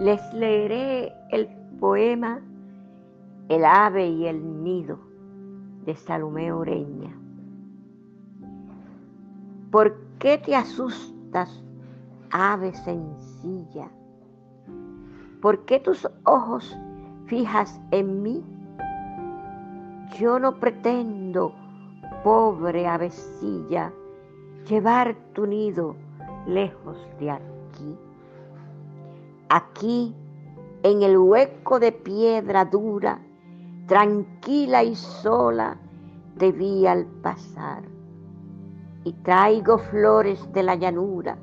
Les leeré el poema El ave y el nido de Salomé Oreña. ¿Por qué te asustas, ave sencilla? ¿Por qué tus ojos fijas en mí? Yo no pretendo, pobre avecilla, llevar tu nido lejos de aquí. Aquí, en el hueco de piedra dura, tranquila y sola, te vi al pasar. Y traigo flores de la llanura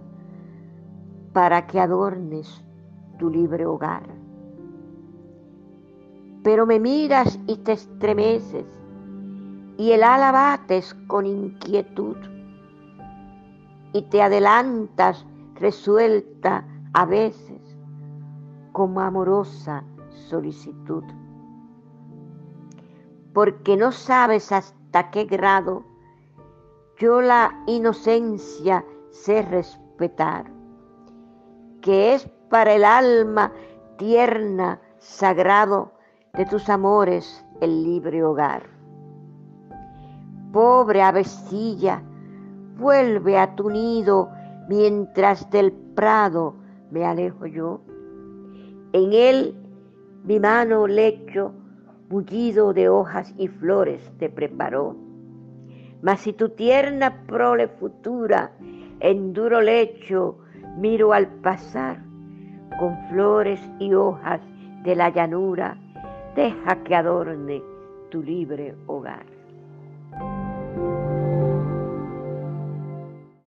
para que adornes tu libre hogar. Pero me miras y te estremeces y el ala bates con inquietud y te adelantas resuelta a veces como amorosa solicitud. Porque no sabes hasta qué grado yo la inocencia sé respetar, que es para el alma tierna, sagrado de tus amores el libre hogar. Pobre avecilla, vuelve a tu nido mientras del prado me alejo yo. En él mi mano lecho, bullido de hojas y flores te preparó. Mas si tu tierna prole futura en duro lecho miro al pasar, con flores y hojas de la llanura, deja que adorne tu libre hogar.